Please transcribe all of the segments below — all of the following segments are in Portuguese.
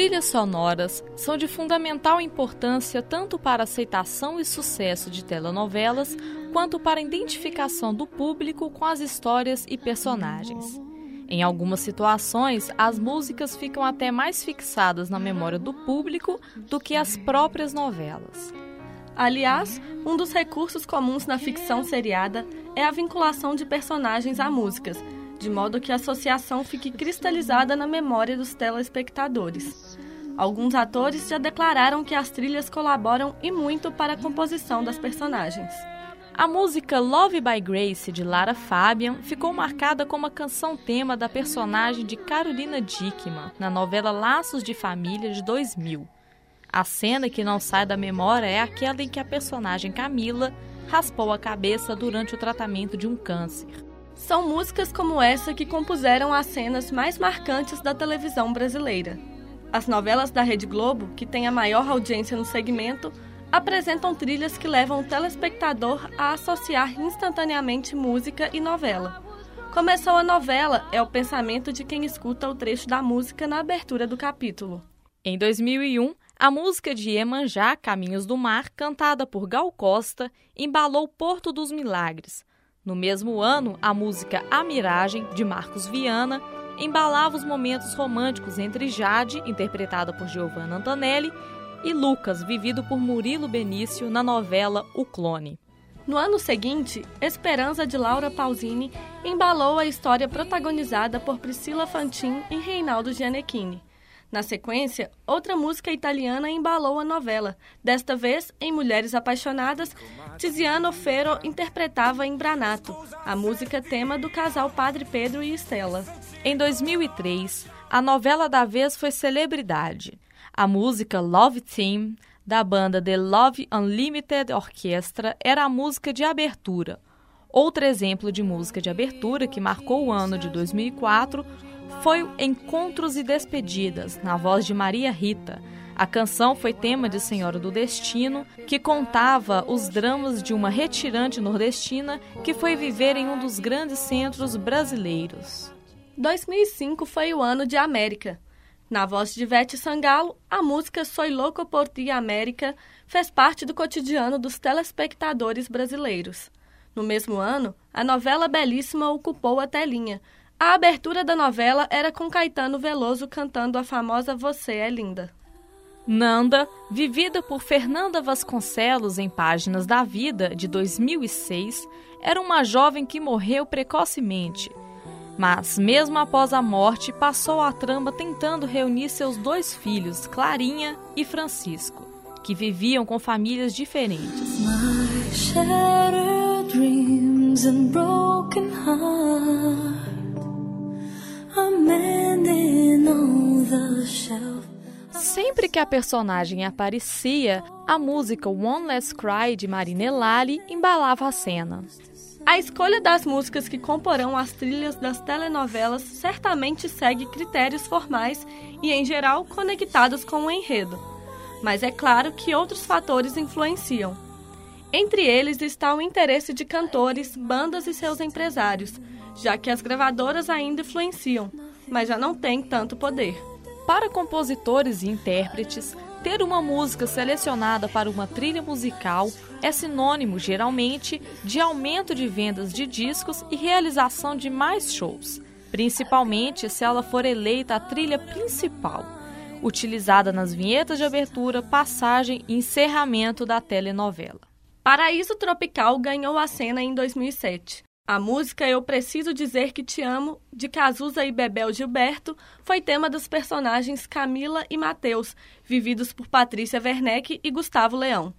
trilhas sonoras são de fundamental importância tanto para a aceitação e sucesso de telenovelas, quanto para a identificação do público com as histórias e personagens. Em algumas situações, as músicas ficam até mais fixadas na memória do público do que as próprias novelas. Aliás, um dos recursos comuns na ficção seriada é a vinculação de personagens a músicas de modo que a associação fique cristalizada na memória dos telespectadores. Alguns atores já declararam que as trilhas colaboram e muito para a composição das personagens. A música Love by Grace de Lara Fabian ficou marcada como a canção tema da personagem de Carolina Dickman na novela Laços de Família de 2000. A cena que não sai da memória é aquela em que a personagem Camila raspou a cabeça durante o tratamento de um câncer. São músicas como essa que compuseram as cenas mais marcantes da televisão brasileira. As novelas da Rede Globo, que tem a maior audiência no segmento, apresentam trilhas que levam o telespectador a associar instantaneamente música e novela. Começou a novela é o pensamento de quem escuta o trecho da música na abertura do capítulo. Em 2001, a música de Iemanjá, Caminhos do Mar, cantada por Gal Costa, embalou Porto dos Milagres, no mesmo ano, a música A Miragem, de Marcos Viana, embalava os momentos românticos entre Jade, interpretada por Giovanna Antonelli, e Lucas, vivido por Murilo Benício na novela O Clone. No ano seguinte, Esperança de Laura Pausini embalou a história protagonizada por Priscila Fantin e Reinaldo Gianecchini. Na sequência, outra música italiana embalou a novela. Desta vez, em Mulheres Apaixonadas, Tiziano Ferro interpretava Embranato, a música tema do casal Padre Pedro e Estela. Em 2003, a novela da vez foi celebridade. A música Love Team, da banda The Love Unlimited Orchestra, era a música de abertura. Outro exemplo de música de abertura que marcou o ano de 2004 foi Encontros e Despedidas, na voz de Maria Rita. A canção foi tema de Senhora do Destino, que contava os dramas de uma retirante nordestina que foi viver em um dos grandes centros brasileiros. 2005 foi o ano de América. Na voz de Vete Sangalo, a música Soy Louco por Ti América fez parte do cotidiano dos telespectadores brasileiros. No mesmo ano, a novela Belíssima ocupou a telinha, a abertura da novela era com Caetano Veloso cantando a famosa Você é Linda. Nanda, vivida por Fernanda Vasconcelos em Páginas da Vida, de 2006, era uma jovem que morreu precocemente. Mas, mesmo após a morte, passou a trama tentando reunir seus dois filhos, Clarinha e Francisco, que viviam com famílias diferentes. Sempre que a personagem aparecia, a música One Last Cry de Marinelali embalava a cena. A escolha das músicas que comporão as trilhas das telenovelas certamente segue critérios formais e, em geral, conectados com o enredo. Mas é claro que outros fatores influenciam. Entre eles está o interesse de cantores, bandas e seus empresários, já que as gravadoras ainda influenciam, mas já não têm tanto poder. Para compositores e intérpretes, ter uma música selecionada para uma trilha musical é sinônimo, geralmente, de aumento de vendas de discos e realização de mais shows, principalmente se ela for eleita a trilha principal, utilizada nas vinhetas de abertura, passagem e encerramento da telenovela. Paraíso Tropical ganhou a cena em 2007. A música Eu Preciso Dizer Que Te Amo, de Cazuza e Bebel Gilberto, foi tema dos personagens Camila e Mateus, vividos por Patrícia Werneck e Gustavo Leão.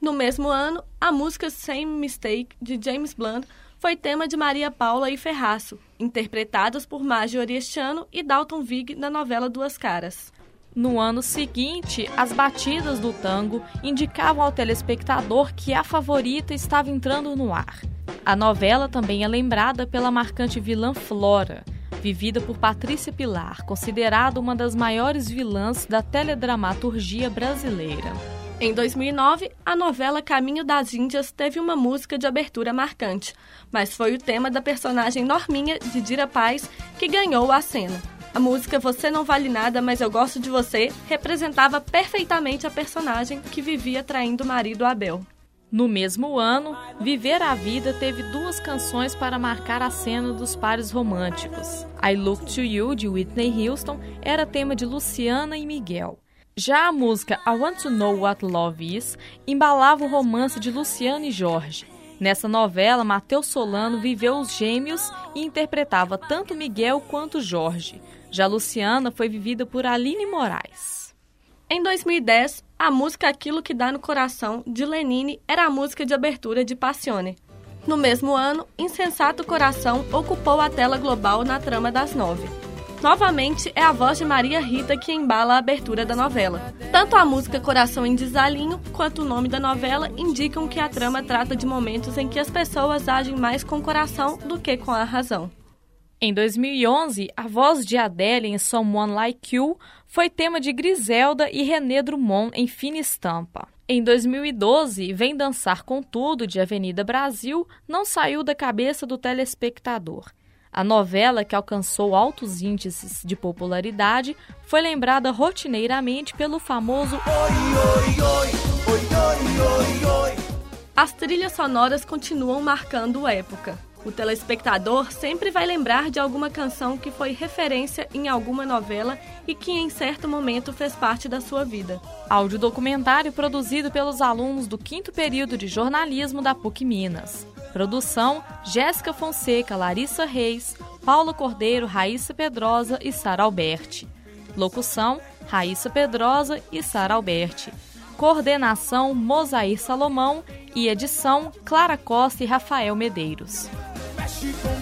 No mesmo ano, a música Same Mistake, de James Blunt, foi tema de Maria Paula e Ferraço, interpretadas por Maggie Orestiano e Dalton Vig na novela Duas Caras. No ano seguinte, as batidas do tango indicavam ao telespectador que a favorita estava entrando no ar. A novela também é lembrada pela marcante vilã Flora, vivida por Patrícia Pilar, considerada uma das maiores vilãs da teledramaturgia brasileira. Em 2009, a novela Caminho das Índias teve uma música de abertura marcante, mas foi o tema da personagem Norminha de Dira Paz que ganhou a cena. A música Você Não Vale Nada, Mas Eu Gosto de Você representava perfeitamente a personagem que vivia traindo o marido Abel. No mesmo ano, Viver a Vida teve duas canções para marcar a cena dos pares românticos. I Look to You, de Whitney Houston, era tema de Luciana e Miguel. Já a música I Want to Know What Love Is embalava o romance de Luciana e Jorge. Nessa novela, Matheus Solano viveu os gêmeos e interpretava tanto Miguel quanto Jorge. Já Luciana foi vivida por Aline Moraes. Em 2010, a música Aquilo que Dá no Coração, de Lenine, era a música de abertura de Passione. No mesmo ano, Insensato Coração ocupou a tela global na trama das nove. Novamente, é a voz de Maria Rita que embala a abertura da novela. Tanto a música Coração em Desalinho quanto o nome da novela indicam que a trama trata de momentos em que as pessoas agem mais com o coração do que com a razão. Em 2011, a voz de Adele em Someone Like You foi tema de Griselda e René Drummond em Fina Estampa. Em 2012, Vem Dançar com Tudo, de Avenida Brasil, não saiu da cabeça do telespectador. A novela, que alcançou altos índices de popularidade, foi lembrada rotineiramente pelo famoso As trilhas sonoras continuam marcando época. O telespectador sempre vai lembrar de alguma canção que foi referência em alguma novela e que em certo momento fez parte da sua vida. Áudio documentário produzido pelos alunos do quinto período de jornalismo da PUC Minas. Produção: Jéssica Fonseca, Larissa Reis, Paula Cordeiro, Raíssa Pedrosa e Sara Alberti. Locução: Raíssa Pedrosa e Sara Alberti. Coordenação: Mosair Salomão e edição: Clara Costa e Rafael Medeiros mexe com